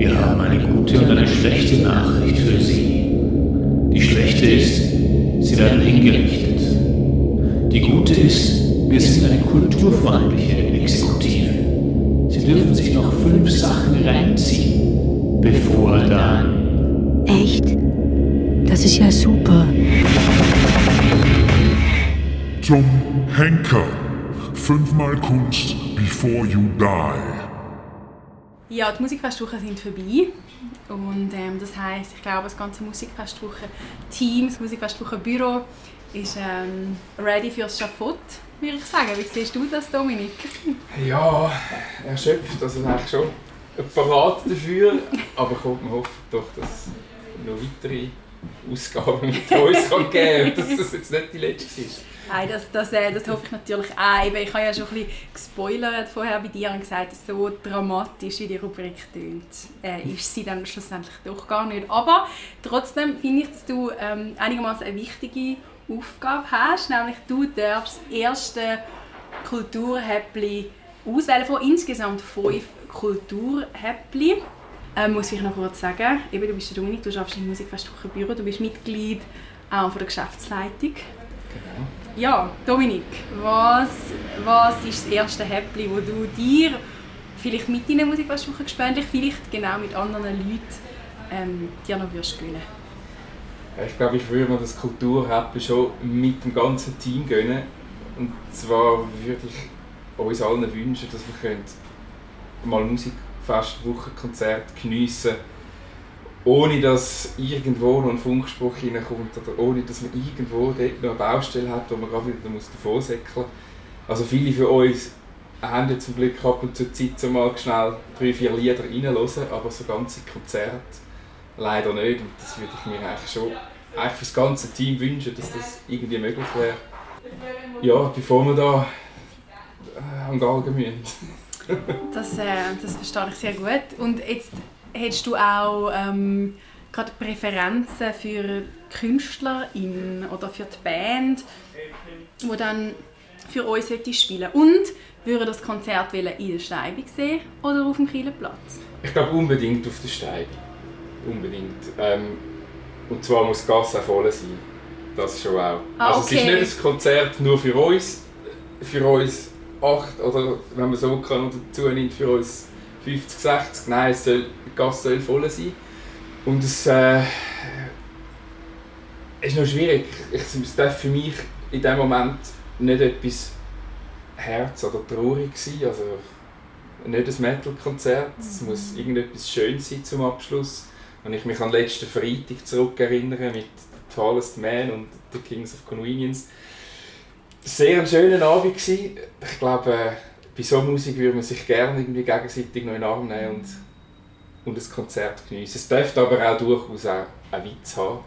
Wir haben eine gute und eine schlechte Nachricht für Sie. Die schlechte ist, Sie werden hingerichtet. Die gute ist, wir sind eine kulturfreundliche Exekutive. Sie dürfen sich noch fünf Sachen reinziehen, bevor dann. Echt? Das ist ja super. Zum Henker. Fünfmal Kunst before you die. Ja, die Musikfestwochen sind vorbei. Und ähm, das heisst, ich glaube, das ganze Musikfestwochen-Team, das Musikfestwochen-Büro ist ähm, ready fürs Schafott, würde ich sagen. Wie siehst du das, Dominik? Ja, erschöpft, also eigentlich schon parat dafür. Aber kommt, man hofft doch, dass noch weitere Ausgaben mit uns kann geben kann, dass das jetzt nicht die letzte ist. Nein, das, das, äh, das hoffe ich natürlich auch. Ich habe ja schon ein bisschen gespoilert vorher bei dir und gesagt, so dramatisch wie die Rubrik tönt, äh, ist sie dann schlussendlich doch gar nicht. Aber trotzdem finde ich, dass du ähm, einigermaßen eine wichtige Aufgabe hast, nämlich du darfst das erste Kulturhäppli auswählen von insgesamt fünf Kulturhäppli. Ähm, muss ich noch kurz sagen, eben, du bist der Dominik, du arbeitest im Musikfestwochenbüro, du bist Mitglied auch von der Geschäftsleitung. Genau. Ja, Dominik, was, was ist das erste Häppli, wo du dir vielleicht mit deiner Musikfestwoche gespendlich, vielleicht genau mit anderen Leuten ähm, dir noch würdest gönnen? Ich glaube, ich würde mir das Kulturhäppli schon mit dem ganzen Team gönnen. Und zwar würde ich uns allen wünschen, dass wir mal Musikfestwochenkonzert geniessen können ohne dass irgendwo noch ein Funkspruch reinkommt oder ohne dass man irgendwo dort noch eine Baustelle hat, wo man gerade wieder davon säckeln muss. Also viele von uns haben zum Glück ab und zu Zeit, um mal schnell drei, vier Lieder reinzuhören, aber so ganze Konzerte leider nicht. Und das würde ich mir eigentlich schon eigentlich für das ganze Team wünschen, dass das irgendwie möglich wäre. Ja, bevor wir da äh, am Galgen müssen. Das, äh, das verstehe ich sehr gut. Und jetzt Hättest du auch ähm, gerade Präferenzen für KünstlerInnen oder für die Band, die dann für uns spielen Und würde das Konzert in der Steibe sehen oder auf dem Kieler Platz? Ich glaube unbedingt auf der Steibe. Unbedingt. Ähm, und zwar muss die Gasse auch voll sein. Das schon auch. Ah, also es ist nicht ein Konzert nur für uns, für uns acht oder wenn man so kann dazu nimmt, für uns 50, 60. Nein, es soll, die Gasse soll voll sein. Und es äh, ist noch schwierig. es darf für mich in dem Moment nicht etwas Herz- oder traurig sein. Also nicht ein Metal-Konzert. Es mhm. muss irgendetwas Schönes sein zum Abschluss. Wenn ich mich an den letzten Freitag zurückerinnere mit Tallest Man und The Kings of Convenience. Sehr ein schöner Abend gewesen. Ich glaube, äh, bei so Musik würde man sich gerne irgendwie gegenseitig noch in den Arm nehmen und, und ein Konzert genießen. Es dürfte aber auch durchaus auch einen Witz haben.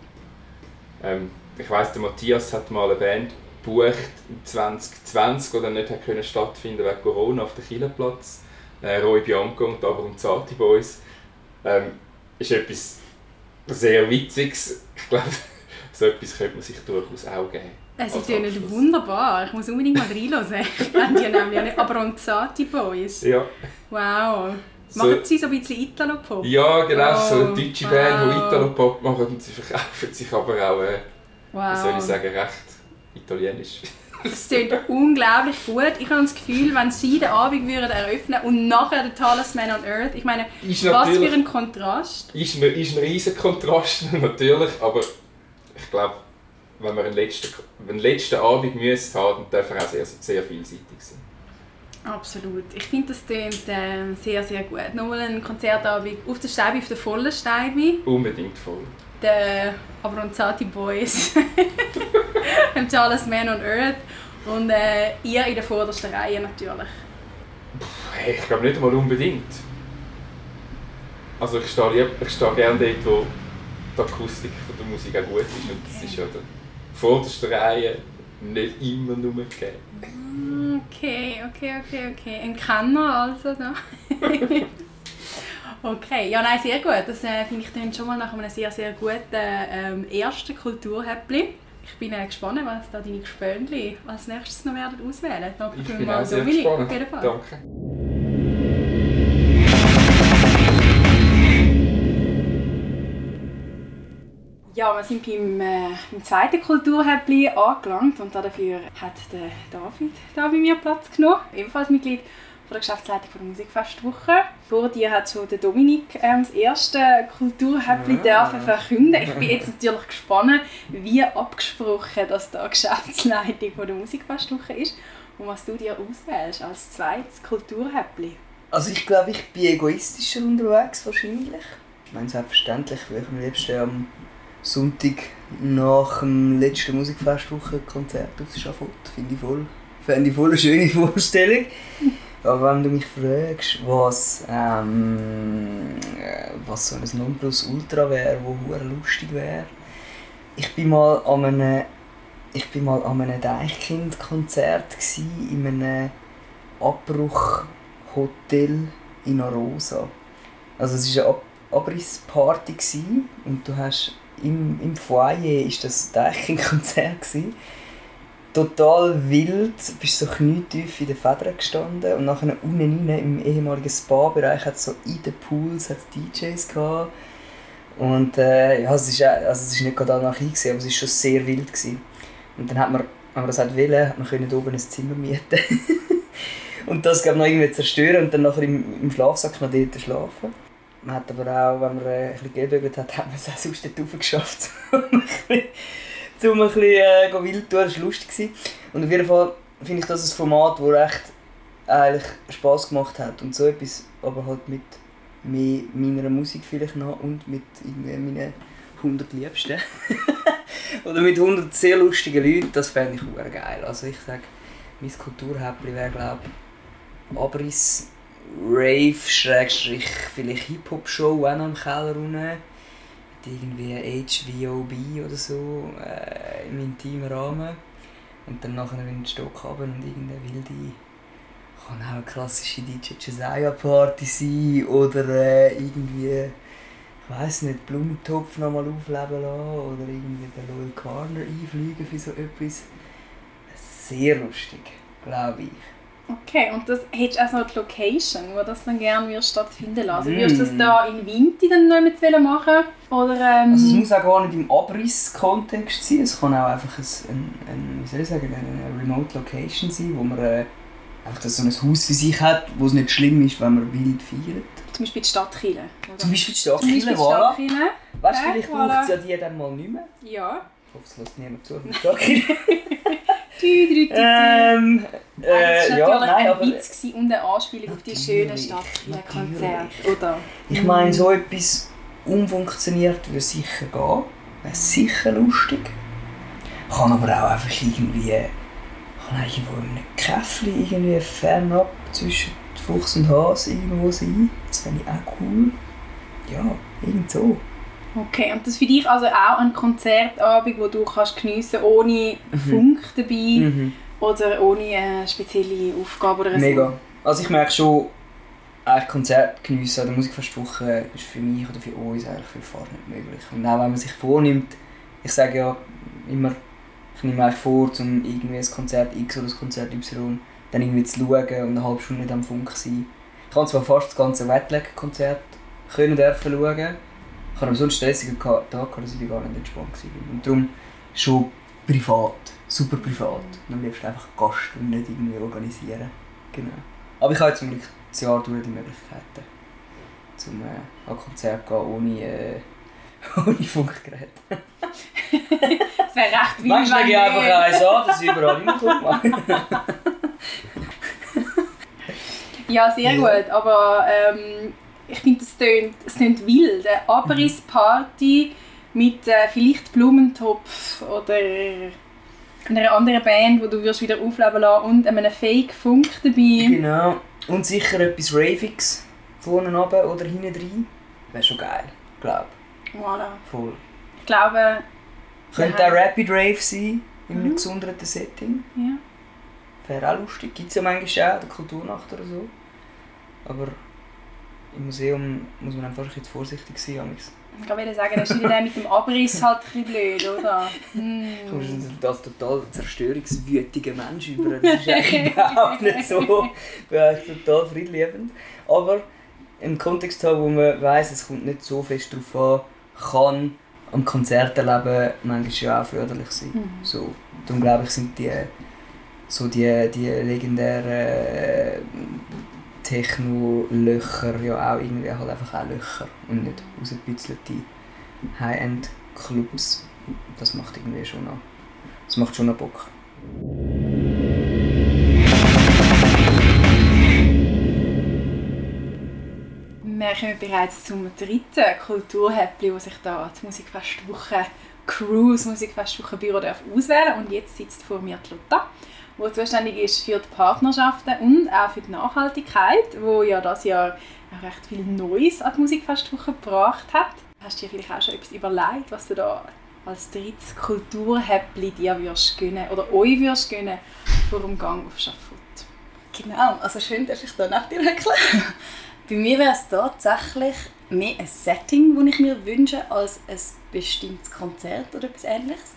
Ähm, ich weiss, der Matthias hat mal eine Band gebucht in 2020, die dann nicht hat können stattfinden wegen Corona auf dem Kielerplatz. Äh, Roy Bianco und aber und Zati Boys. Ähm, ist etwas sehr Witziges. Ich glaube, so etwas könnte man sich durchaus auch geben. Es ist ja nicht wunderbar. Ich muss unbedingt mal reinhören. Ich kenne die nämlich nicht. Aber Abronzati Boys. Ja. Wow. So, machen sie so ein bisschen Italo-Pop? Ja, genau. Oh, so eine deutsche wow. Band, die Italo-Pop machen und sie verkaufen sich aber auch, äh, wow. wie soll ich sagen, recht italienisch. Das klingt unglaublich gut. Ich habe das Gefühl, wenn sie den Abend würden eröffnen und nachher der Tallest Man on Earth, ich meine, ist was für ein Kontrast. Ist ein, ist ein riesen Kontrast, natürlich, aber ich glaube, wenn wir einen letzten, einen letzten Abend müssen haben, er auch sehr, sehr vielseitig sein. Absolut. Ich finde, das klingt äh, sehr, sehr gut. Nochmal ein Konzertabend auf der Steibe, auf der vollen Steibe. Unbedingt voll. Der Abronzati Boys, dem Charles Man on Earth und äh, ihr in der vordersten Reihe natürlich. Hey, ich glaube nicht einmal unbedingt. Also ich stehe, ich stehe gerne dort, wo die Akustik von der Musik auch gut ist und das ist ja der vordersten Reihe nicht immer nur gegeben. Okay, okay, okay, okay. Ein Kenner also da. okay, ja nein, sehr gut. Das äh, finde ich dann schon mal nach einem sehr, sehr guten ähm, ersten Kulturhäppli. Ich bin äh, gespannt, was da deine Gespönli als nächstes noch werden auswählen. Danke ich bin auch sehr gespannt. Danke. Ja, wir sind beim, äh, beim zweiten Kulturhäppli angelangt und dafür hat der David da bei mir Platz genommen, ebenfalls Mitglied von der Geschäftsleitung von der Musikfestwoche. Vor dir hat schon der Dominik ähm, das erste Kulturhäppli Ja. dürfen verkünden. Ich bin jetzt natürlich gespannt, wie abgesprochen das da Geschäftsleitung von der Musikfestwoche ist und was du dir auswählst als zweites Kulturhäppli. Also ich glaube, ich bin egoistischer unterwegs wahrscheinlich. Ich meine, selbstverständlich will ich am liebsten am Sonntag nach dem letzten Musikfestwochenkonzert aufs Schafott. Finde ich voll, fände ich voll eine schöne Vorstellung. Aber wenn du mich fragst, was, ähm, äh, was so ein Nonplusultra wäre, wo hure lustig wäre. Ich bin mal an einem, ich bin mal an einem Deichkind-Konzert in einem Abbruchhotel in Arosa. Also es war eine Ab Abrissparty und du hast im, im Foyer ist das Deichkind-Konzert gsi total wild, bist so knietief in den Federn gestanden und nachher unten rein im ehemaligen Spa-Bereich hat so in den Pools hat's DJs gehabt. Und äh, ja, es ist, auch- also es ist nicht gerade danach gewesen, aber es war schon sehr wild. Gewesen. Und dann hat man, wenn man das hat wollen, hat man können oben ein Zimmer mieten und das glaub, noch irgendwie zerstören und dann nachher im, im Schlafsack noch dort schlafen. Man hat aber auch, wenn man äh, ein bisschen gebügelt hat, hat man es auch sonst dort raufgeschafft. um ein bisschen äh, wild zu tun, das war lustig. Und auf jeden Fall finde ich das ein Format, das recht eigentlich Spass gemacht hat. Und so etwas, aber halt mit mehr meiner Musik vielleicht noch und mit meinen 100 Liebsten. Oder mit 100 sehr lustigen Leuten, das fände ich auch geil. Also ich sage, mein Kulturhäppli wäre glaube ich Abriss, Rave, Schrägstrich, vielleicht Hip-Hop-Show auch noch im Keller unten. Mit irgendwie HVOB oder so äh, im intimen Rahmen. Und dann nachher in den Stock runter und irgendeine wilde kann auch eine klassische DJ Josiah Party sein oder äh, irgendwie, ich weiß nicht, Blumentopf nochmal aufleben lassen oder irgendwie den Loyal Corner einfliegen für so etwas. Sehr lustig, glaube ich. Okay, und das hättest du auch so eine Location, wo das dann gerne stattfinden lassen. Mm. würdest du das da in Winti dann noch mit machen? Oder, ähm, Also es muss auch gar nicht im Abriss-Kontext sein, es kann auch einfach ein, ein, wie soll ich sagen, eine Remote Location sein, wo man äh, einfach das so ein Haus für sich hat, wo es nicht schlimm ist, wenn man wild feiert. zum Beispiel die Stadt oder? Zum Beispiel die Beispiel die voilà. Stadt. Weißt du, Ja, vielleicht voilà. braucht es ja die dann mal nicht mehr. Ja. Ich hoffe, es lässt niemand zu. ähm, Nein, das äh, war ja, natürlich nein, ein Witz und eine Anspielung auf die schönen Stadtkiel-Konzerte. Oder? ich meine, so etwas umfunktioniert würde sicher gehen. Wäre sicher lustig. Kann aber auch einfach irgendwie, kann irgendwo in einem Käffli irgendwie fernab zwischen Fuchs und Hase irgendwo sein. Das fände ich auch cool. Ja, irgend so. Okay, und das für dich also auch ein Konzertabend, wo du kannst geniessen ohne Funk dabei Mhm. oder ohne eine spezielle Aufgabe oder so? Mega. Also ich merke schon, eigentlich Konzert geniessen an der Musikfestwoche ist für mich oder für uns eigentlich für fast nicht möglich. Und auch wenn man sich vornimmt, ich sage ja immer, ich nehme eigentlich vor, um irgendwie ein Konzert X oder ein Konzert Y dann irgendwie zu schauen und eine halbe Stunde nicht am Funk sein. Ich habe zwar fast das ganze Wetlag-Konzert können dürfen schauen, ich habe so einen stressigen Tag gehabt, dass ich gar nicht entspannt war. Und darum schon privat, super privat. Und am liebsten einfach Gast und nicht irgendwie organisieren. Genau. Aber ich habe jetzt zum Glück das Jahr durch die Möglichkeiten, zum äh, an Konzert zu gehen ohne, äh, ohne Funkgerät. Das wäre recht wild, Manchmal lege ich einfach eins an, dass ich überall reinkomme. Ja, sehr gut, aber ähm, ich finde, es tönt, es tönt wild. Eine Abrissparty mit äh, vielleicht Blumentopf oder einer anderen Band, wo du wirst wieder aufleben lassen und einem Fake-Funk dabei. genau. Und sicher etwas Ravigs vorne runter oder hinten rein. Wäre schon geil, glaube Voilà. ich. Voll. Ich glaube, Könnte auch Rapid Rave sein, in einem Mhm. gesonderten Setting. ja. Wäre auch lustig. Gibt es ja manchmal auch, der Kulturnacht oder so. Aber im Museum muss man einfach jetzt vorsichtig sein. amigs. ich wollte sagen, das ist mit dem Abriss halt ein bisschen blöd, oder? Hm. Du kommst als total zerstörungswütiger Mensch über. Das ist eigentlich überhaupt nicht so. Ich bin eigentlich total friedliebend. Aber im Kontext haben, wo man weiss, es kommt nicht so fest darauf an, kann am Konzerterleben manchmal ja auch förderlich sind. Mhm. So, darum glaube ich, sind die, so die, die legendären äh, Techno-Löcher ja auch irgendwie halt einfach auch Löcher und nicht rausgepitzelte High-End-Clubs. Das macht irgendwie schon noch, das macht schon noch Bock. Wir kommen bereits zum dritten Kulturhäppli, das sich da die Musikfestwoche Cruise Musikfestwoche Büro darf auswählen und jetzt sitzt vor mir die Lotta, die zuständig ist für die Partnerschaften und auch für die Nachhaltigkeit, wo ja das Jahr recht viel Neues an die Musikfestwoche gebracht hat. Hast du dir vielleicht auch schon etwas überlegt, was du da als drittes Kulturhäppli dir würdest gönnen oder euch würdest gönnen vor dem Gang auf Schafott? Genau, also schön, dass ich da nach dir höckle. Bei mir wäre es tatsächlich mehr ein Setting, das ich mir wünsche, als ein bestimmtes Konzert oder etwas ähnliches.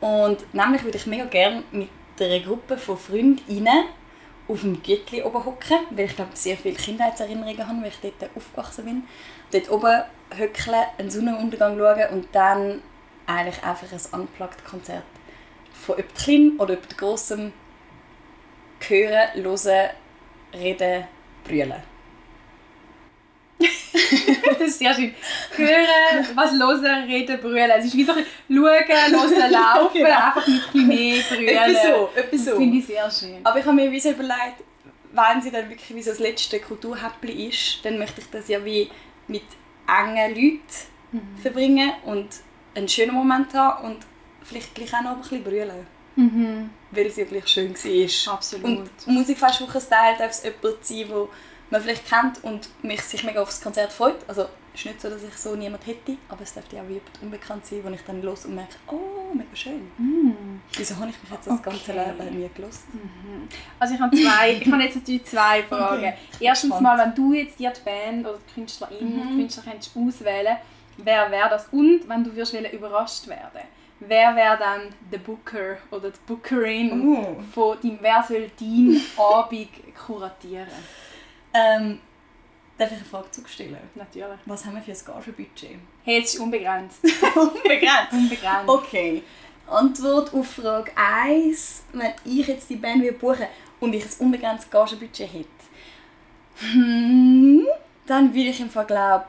Und nämlich würde ich mega gerne mit einer Gruppe von Freundinnen auf dem Gürtli oben hocken, weil ich glaube, sehr viele Kindheitserinnerungen habe, weil ich dort aufgewachsen bin. Dort oben höckeln, einen Sonnenuntergang schauen und dann eigentlich einfach ein Unplugged-Konzert von jemand klein oder jemand grossem hören, hören, reden, brüllen. Das ist sehr schön. Hören, was hören, reden, brüllen. Es ist wie so ein schauen, hören, laufen, Genau. einfach mit ein mehr brüllen. Etwas so, etwas Das finde ich sehr schön. Aber ich habe mir wie so überlegt, wenn sie dann wirklich wie so das letzte Kulturhäppli ist, dann möchte ich das ja wie mit engen Leuten verbringen und einen schönen Moment haben und vielleicht gleich auch noch ein bisschen brüllen. Mhm. Weil es ja gleich schön war. Absolut. Und Musikfestwochen-Style darf es jemand sein, wo man vielleicht kennt und mich sich mega auf das Konzert freut. Also es ist nicht so, dass ich so niemand hätte, aber es dürfte auch jemand unbekannt sein, wo ich dann los und merke, oh, mega schön. Mhm. Wieso habe ich mich jetzt das ganze Okay. Leben nie gelost? Also ich habe zwei, ich habe jetzt natürlich zwei Fragen. Okay. Erstens Spannend. mal, wenn du jetzt dir die Band oder die Künstlerin, Mhm. Künstler könntest auswählen, wer wäre das? Und wenn du würdest überrascht werden, wer wäre dann der Booker oder die Bookerin Oh. von deinem, wer soll deinen Abend kuratieren? Ähm, darf ich eine Frage zustellen? Natürlich. Was haben wir für ein Gagenbudget? Hey, jetzt ist unbegrenzt. Unbegrenzt. unbegrenzt. Okay. Antwort auf Frage 1. Wenn ich jetzt die Band würde buchen und ich ein unbegrenztes Gagenbudget hätte, hm, dann würde ich im glaube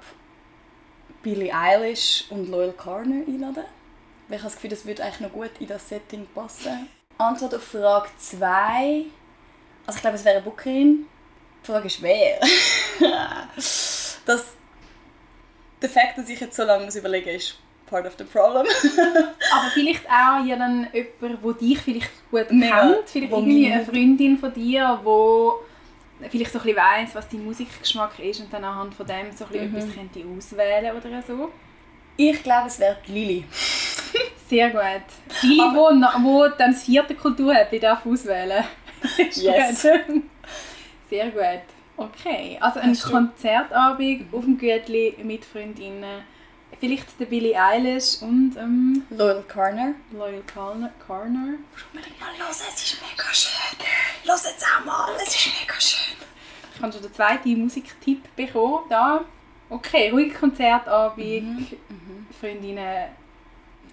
Billie Eilish und Loyal Carner einladen. Weil ich habe das Gefühl, das würde eigentlich noch gut in das Setting passen. Antwort auf Frage 2. Also ich glaube, es wäre eine Bookerin. Die Frage ist, wer? das, der Fakt, dass ich jetzt so lange überlegen muss, ist part of the problem. Aber vielleicht auch ja dann jemand, der dich vielleicht gut Mega. kennt. Vielleicht Wo irgendwie eine Freundin von dir, die vielleicht so ein bisschen weiss, was dein Musikgeschmack ist und dann anhand von dem so ein bisschen Mhm. etwas könnte auswählen oder so. Ich glaube, es wäre die Lili. Sehr gut. Die, na- wo dann das vierte Kulturhäppchen darf auswählen Yes. Sehr gut. Okay, also ein Hast Konzertabend auf dem Gürtli mit Freundinnen. Vielleicht der Billie Eilish und ähm, Loyal Corner. Loyal Corner. Corner. Unbedingt mal hören, es ist mega schön. Los jetzt auch mal, es ist mega schön. Ich habe schon den zweiten Musiktipp bekommen. Da. Okay, ruhiger Konzertabend, Freundinnen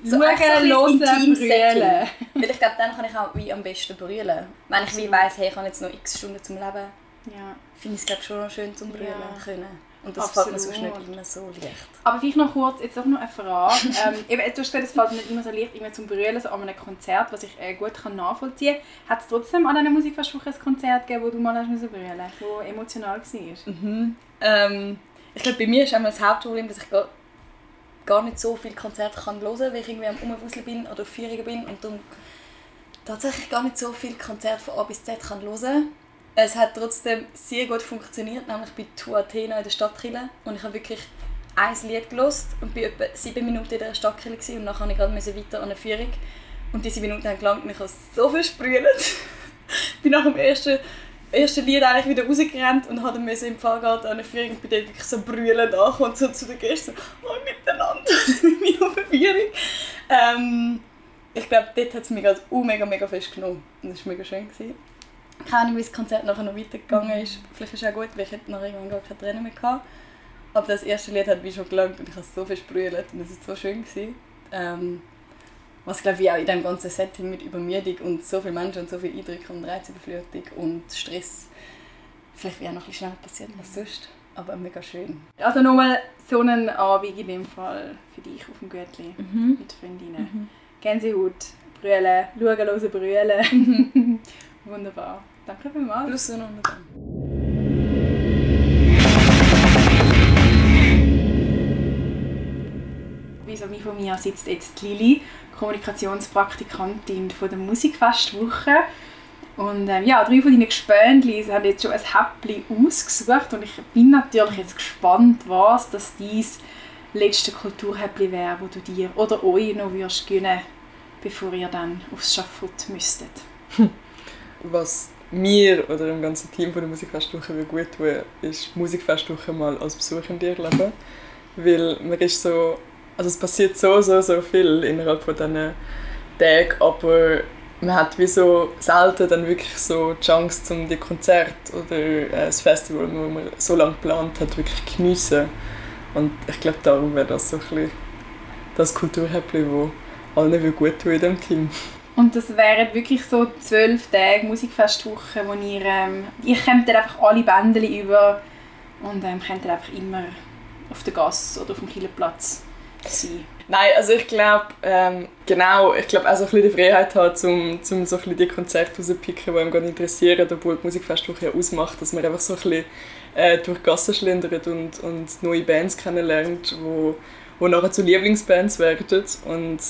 So schauen, echt so ein hören, brüllen. Weil ich glaube, dann kann ich auch wie am besten brüllen. Wenn ich wie weiss, hey, ich habe jetzt noch x Stunden zum Leben, Ja. finde ich es schon noch schön zum Brüllen Ja. können. Und das fällt mir sonst Absolut. nicht immer so leicht. Aber vielleicht noch kurz, jetzt auch noch eine Frage. ähm, eben, du hast gesagt, es fällt mir nicht immer so leicht immer zum Brüllen, so an einem Konzert, was ich äh, gut kann nachvollziehen kann. Hat es trotzdem an einer Musikfestwoche ein Konzert gegeben, wo du mal hast müssen brüllen musst, wo emotional war? Mhm. Ähm, ich glaube, bei mir ist einmal das Hauptproblem, dass ich gar, gar nicht so viele Konzerte kann hören kann, weil ich irgendwie am Umwuseln bin oder auf Führungen bin und darum tatsächlich gar nicht so viele Konzerte von A bis Z kann hören Es hat trotzdem sehr gut funktioniert, nämlich bei Tour Athena in der Stadtkirche und ich habe wirklich ein Lied gelost und bin etwa sieben Minuten in der Stadtkirche und dann musste ich gerade weiter an eine Führung und diese Minuten haben gelangt ich habe so viel sprüht. bin nach dem ersten ersten Lied eigentlich wieder rausgerannt und habe dann im Fahrrad an eine Führung und bin dann wirklich so brüllend und so zu den Gästen so «Oh, miteinander, mit auf eine Führung». Ähm, ich glaube, dort hat es mich gerade mega, mega fest genommen. Und das war mega schön. Gewesen. Keine Ahnung, wie das Konzert nachher noch weitergegangen ist. Vielleicht ist es auch gut, weil ich hätte nachher irgendwann gar keine Tränen mehr gehabt. Aber das erste Lied hat mich schon gelangt und ich habe so viel sprüht und es war so schön. Gewesen. Ähm, was glaube ich auch in diesem ganzen Setting mit Übermüdung und so viele Menschen und so viele Eindrücke und Reizüberflutung und Stress vielleicht wäre noch ein bisschen schneller passiert als sonst. Aber mega schön. Also nochmal so einen Abend in dem Fall für dich auf dem Gürtli Mhm. mit Freundinnen. Gänsehaut, brüllen, schauen, hören, brüllen. Wunderbar. Danke vielmals. Plus eine Vis-à-vis von mir sitzt jetzt Lili, Kommunikationspraktikantin von der Musikfestwoche. Und ähm, ja, drei von deinen Gespöntchen haben jetzt schon ein Häppchen ausgesucht und ich bin natürlich jetzt gespannt, was das dein letzte Kulturhäppchen wäre, wo du dir oder euch noch würdest gönnen, bevor ihr dann aufs Schafott müsstet. Was mir oder dem ganzen Team von der Musikfestwoche will gut tun, ist Musikfestwoche mal als Besuchende erleben. Weil man ist so, also es passiert so, so, so viel innerhalb von diesen Tagen, aber man hat wie so selten dann wirklich so die Chance, um die Konzert oder äh, das Festival, das man so lange geplant hat, wirklich geniessen. Und ich glaube, darum wäre das so ein bisschen das Kulturhäppchen, das allen gut tun in diesem Team. Und das wären wirklich so zwölf Tage Musikfestwoche, wo ihr, ähm, ihr kommt dann einfach alle Bänder über und ähm, könnt dann einfach immer auf der Gasse oder auf dem Kielerplatz sein. Nein, also ich glaube, ähm, genau, ich glaube auch so ein bisschen die Freiheit hat, um, um so die Konzerte rauszupicken, die einem gerade interessieren, obwohl die Musikfestwoche ja ausmacht, dass man einfach so ein bisschen äh, durch die Gassen schlendert und, und neue Bands kennenlernt, wo, wo nachher zu Lieblingsbands werden und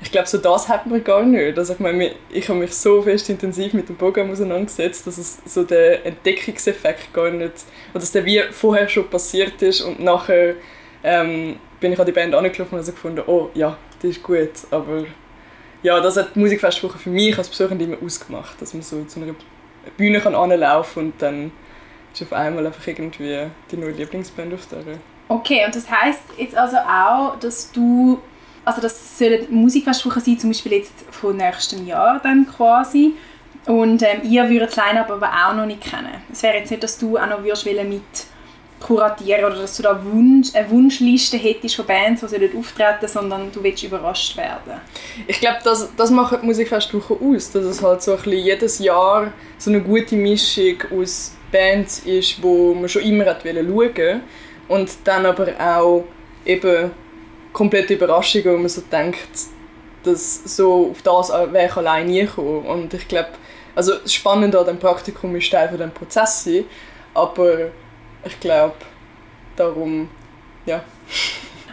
ich glaube, so das hat man gar nicht. Also ich meine, ich habe mich so fest intensiv mit dem Programm auseinandergesetzt, dass es so der Entdeckungseffekt gar nicht, oder dass der wie vorher schon passiert ist und nachher ähm, bin ich an die Band angelaufen und habe so gefunden, oh ja, die ist gut, aber ja, das hat die Musikfestwoche für mich als Besuchende immer ausgemacht, dass man so zu einer Bühne kann und dann ist auf einmal einfach irgendwie die neue Lieblingsband auf der. Okay, und das heißt jetzt also auch, dass du, also das sollen Musikfestwochen sein, zum Beispiel jetzt von nächstem Jahr dann quasi, und ähm, ihr würdet das Line-Up aber auch noch nicht kennen. Es wäre jetzt nicht, dass du auch noch würdest mit kuratieren oder dass du da Wunsch, eine Wunschliste hättest von Bands, die sollen auftreten sondern du willst überrascht werden. Ich glaube, das, das macht die Musikfestwoche aus, dass es halt so ein bisschen jedes Jahr so eine gute Mischung aus Bands ist, wo man schon immer hat schauen wollte und dann aber auch eben komplette Überraschungen, wo man so denkt, dass so auf das wäre ich allein nie gekommen. Und ich glaube, also das Spannende an dem Praktikum ist Teil von dem Prozess sein, aber ich glaube, darum, ja.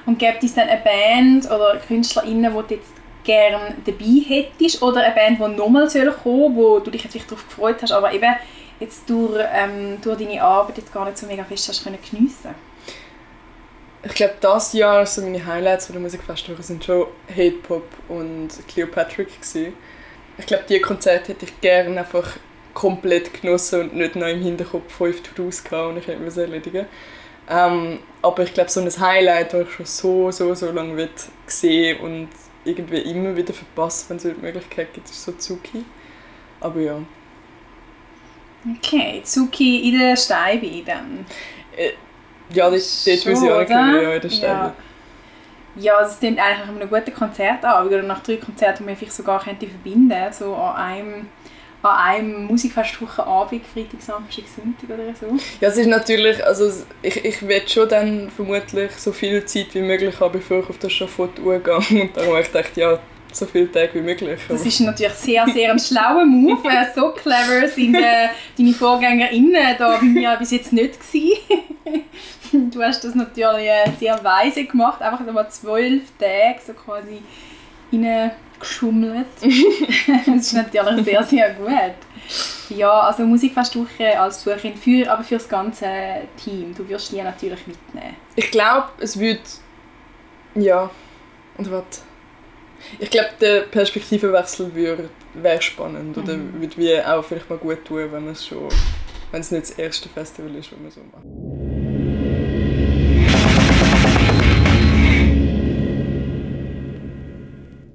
Und gibt es dann eine Band oder KünstlerInnen, die du jetzt gerne dabei hättest oder eine Band, die nochmal kommen soll, wo du dich jetzt wirklich darauf gefreut hast, aber eben jetzt durch, ähm, durch deine Arbeit jetzt gar nicht so mega fest hast können geniessen Ich glaube, das Jahr so meine Highlights von der Musikfestwoche sind schon Hate Pop und Cleopatrick gewesen. Ich glaube, diese Konzerte hätte ich gerne einfach komplett genossen und nicht noch im Hinterkopf fünf To-Dos gehabt und ich hätte es erledigen ähm, Aber ich glaube, so ein Highlight, das ich schon so, so, so lange will sehen und irgendwie immer wieder verpasse, wenn es die Möglichkeit gibt, ist so Zuki. Aber ja. Okay, Zuki in der Steibe dann. Ja, das, dort will ich auch können, ja, in der Stelle. Ja. Ja, es klingt eigentlich nach einem guten Konzert an, oder nach drei Konzerten, die man vielleicht sogar könnte verbinden so an einem, an einem Musikfestwochenabend, Freitag, Samstag, Sonntag oder so. Ja, es ist natürlich, also ich, ich will schon dann vermutlich so viel Zeit wie möglich haben, bevor ich auf das Schafott gehe. Und darum habe ich gedacht, ja, so viele Tage wie möglich. Das ist natürlich sehr, sehr ein schlauer Move. Äh, So clever sind äh, deine VorgängerInnen da bei mir bis jetzt nicht gewesen. Du hast das natürlich äh, sehr weise gemacht, einfach mal zwölf Tage so quasi reingeschummelt. das ist natürlich sehr, sehr gut. Ja, also Musikfestwoche als Besucherin, für, aber für das ganze Team. Du wirst die natürlich mitnehmen. Ich glaube, es wird. Ja. Und was? Ich glaube, der Perspektivenwechsel wäre wär spannend. Oder Mhm. würde wie auch vielleicht mal gut tun, wenn es schon. Wenn es nicht das erste Festival ist, das man so macht.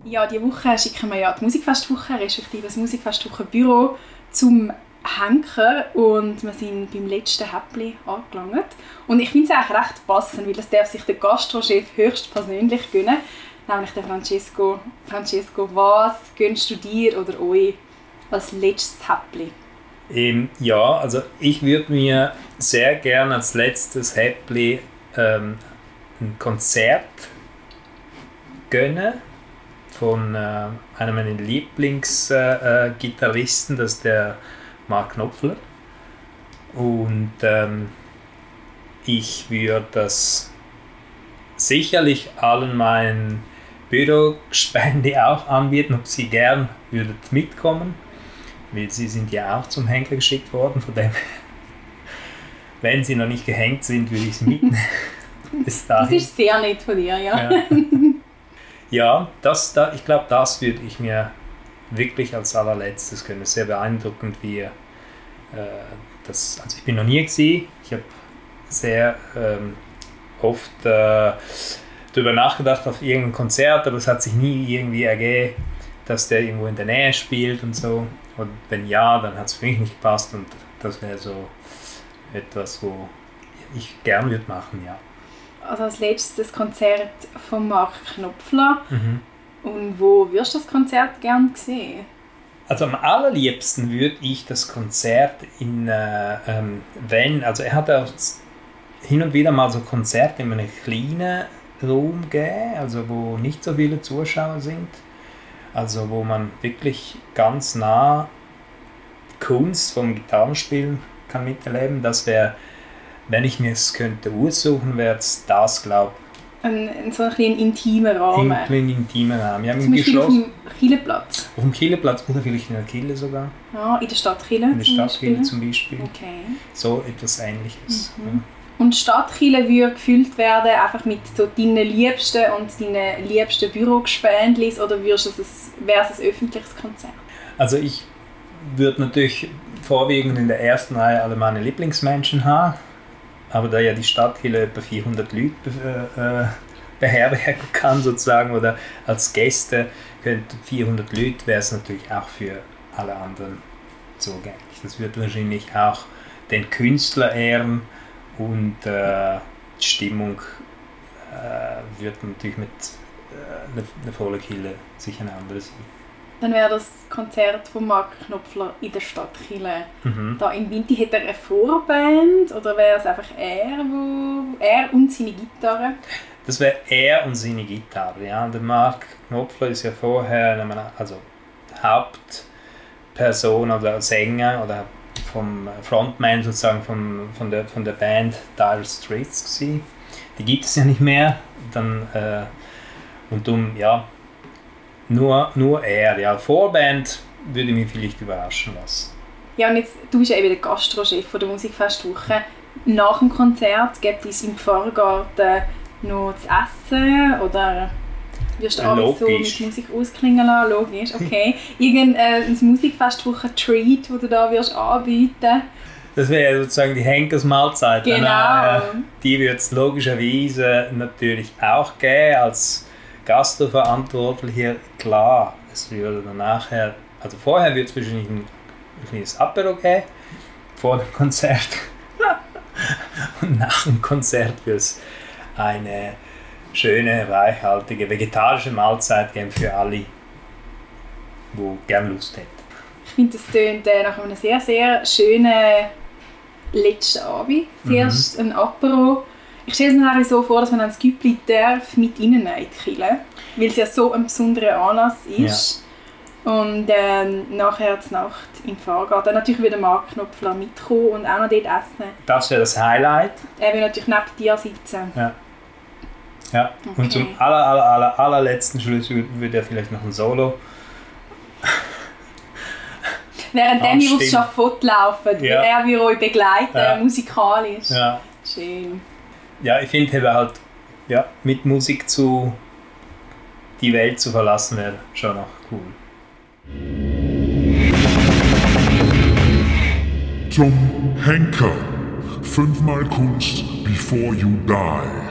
Ja, diese Woche schicken wir ja die Musikfestwoche, respektive das Musikfestwochenbüro, zum Henker und wir sind beim letzten Häppli angelangt. Und ich finde es eigentlich recht passend, weil das darf sich der Gastrochef höchstpersönlich gönnen, nämlich der Francesco. Francesco, was gönnst du dir oder euch als letztes Häppli? Ähm, ja, also ich würde mir sehr gerne als letztes Häppli ähm, ein Konzert gönnen von äh, einem meiner Lieblingsgitarristen, äh, das ist der Mark Knopfler. Und ähm, ich würde das sicherlich allen meinen Bürospende auch anbieten, ob sie gern würdet mitkommen, weil sie sind ja auch zum Henker geschickt worden, von dem, wenn sie noch nicht gehängt sind, würde ich sie mitnehmen. Bis das ist sehr nett von dir, ja. Ja, ja das, da, ich glaube, das würde ich mir wirklich als allerletztes können. Sehr beeindruckend, wie äh, das, also ich bin noch nie gesehen. Ich habe sehr ähm, oft äh, darüber nachgedacht auf irgendein Konzert, aber es hat sich nie irgendwie ergeben, dass der irgendwo in der Nähe spielt und so. Und wenn ja, dann hat es für mich nicht gepasst und das wäre so etwas, wo ich gern würde machen, ja. Also als letztes das Konzert von Mark Knopfler. Mhm. Und wo wirst du das Konzert gern sehen? Also am allerliebsten würde ich das Konzert in, äh, ähm, wenn, also er hat auch hin und wieder mal so Konzerte in einem kleinen Raum gegeben, also wo nicht so viele Zuschauer sind, also wo man wirklich ganz nah die Kunst vom Gitarrenspielen kann miterleben. Das wäre, wenn ich mir es könnte aussuchen, wäre es das, glaube ich, ein, ein so ein bisschen intimer Rahmen. Ein kleiner intimer Rahmen. Ja, Zum Beispiel auf dem Kieleplatz. Auf dem Kieleplatz oder vielleicht in der Kiele sogar. Ja, in der Stadt Kiele In der Stadt Kiele zum Beispiel. Okay. So etwas ähnliches. Mhm. Ja. Und die Stadt Kiele würde gefüllt werden einfach mit so deinen liebsten und deinen liebsten Bürogespendlis oder wäre es ein öffentliches Konzert? Also ich würde natürlich vorwiegend in der ersten Reihe alle meine Lieblingsmenschen haben aber da ja die Stadt hier etwa 400 Leute äh, beherbergen kann sozusagen oder als Gäste könnte 400 Leute wäre es natürlich auch für alle anderen zugänglich. Das wird wahrscheinlich auch den Künstler ehren und äh, die Stimmung äh, wird natürlich mit äh, einer eine volle Kille sicher eine andere sein. Dann wäre das Konzert von Mark Knopfler in der Stadt Chile. Mhm. Da in Winti hat er eine Vorband oder wäre es einfach er, wo, er und seine Gitarre? Das wäre er und seine Gitarre. Ja. Der Mark Knopfler ist ja vorher also Hauptperson oder Sänger oder vom Frontman sozusagen von, von, der, von der Band Dire Straits gewesen. Die gibt es ja nicht mehr. Dann, äh, und um, ja, nur, nur er, ja. Vorband würde mich vielleicht überraschen lassen. Ja, und jetzt, du bist ja eben der Gastrochef der Musikfestwoche. Nach dem Konzert gibt es im Pfarrgarten noch zu essen oder wirst du alles so mit Musik ausklingen lassen? Logisch, okay. Irgendein äh, Musikfestwoche-Treat, das du da wirst anbieten das wäre sozusagen die Henkersmahlzeit. Genau. Äh, die wird es logischerweise natürlich auch geben als Gastroverantwortliche, klar, es würde dann nachher, also vorher wird es wahrscheinlich ein kleines Apero geben, vor dem Konzert. Und nach dem Konzert wird es eine schöne, reichhaltige, vegetarische Mahlzeit geben für alle, die gerne Lust hätten. Ich finde, das tönt äh, nach einem sehr, sehr schönen letzten Abend. Zuerst mhm. ein Apero ich stelle es mir so vor, dass man ein Güppli darf mit ihnen die weil es ja so ein besonderer Anlass ist. Ja. Und ähm, nachher zur Nacht im Fahrgarten. Dann natürlich wieder Mark Knopfler mitkommen und auch noch dort essen. Das wäre das Highlight. Er will natürlich neben dir sitzen. Ja. Ja, okay. und zum aller, aller, aller, allerletzten Schluss würde er vielleicht noch ein Solo Während wir aufs Schafott laufen, ja. er will euch begleiten, ja. musikalisch. Ja. Schön ja, ich finde halt, ja, mit Musik zu die Welt zu verlassen wäre schon noch cool. Tom Henker. Fünfmal Kunst before you die.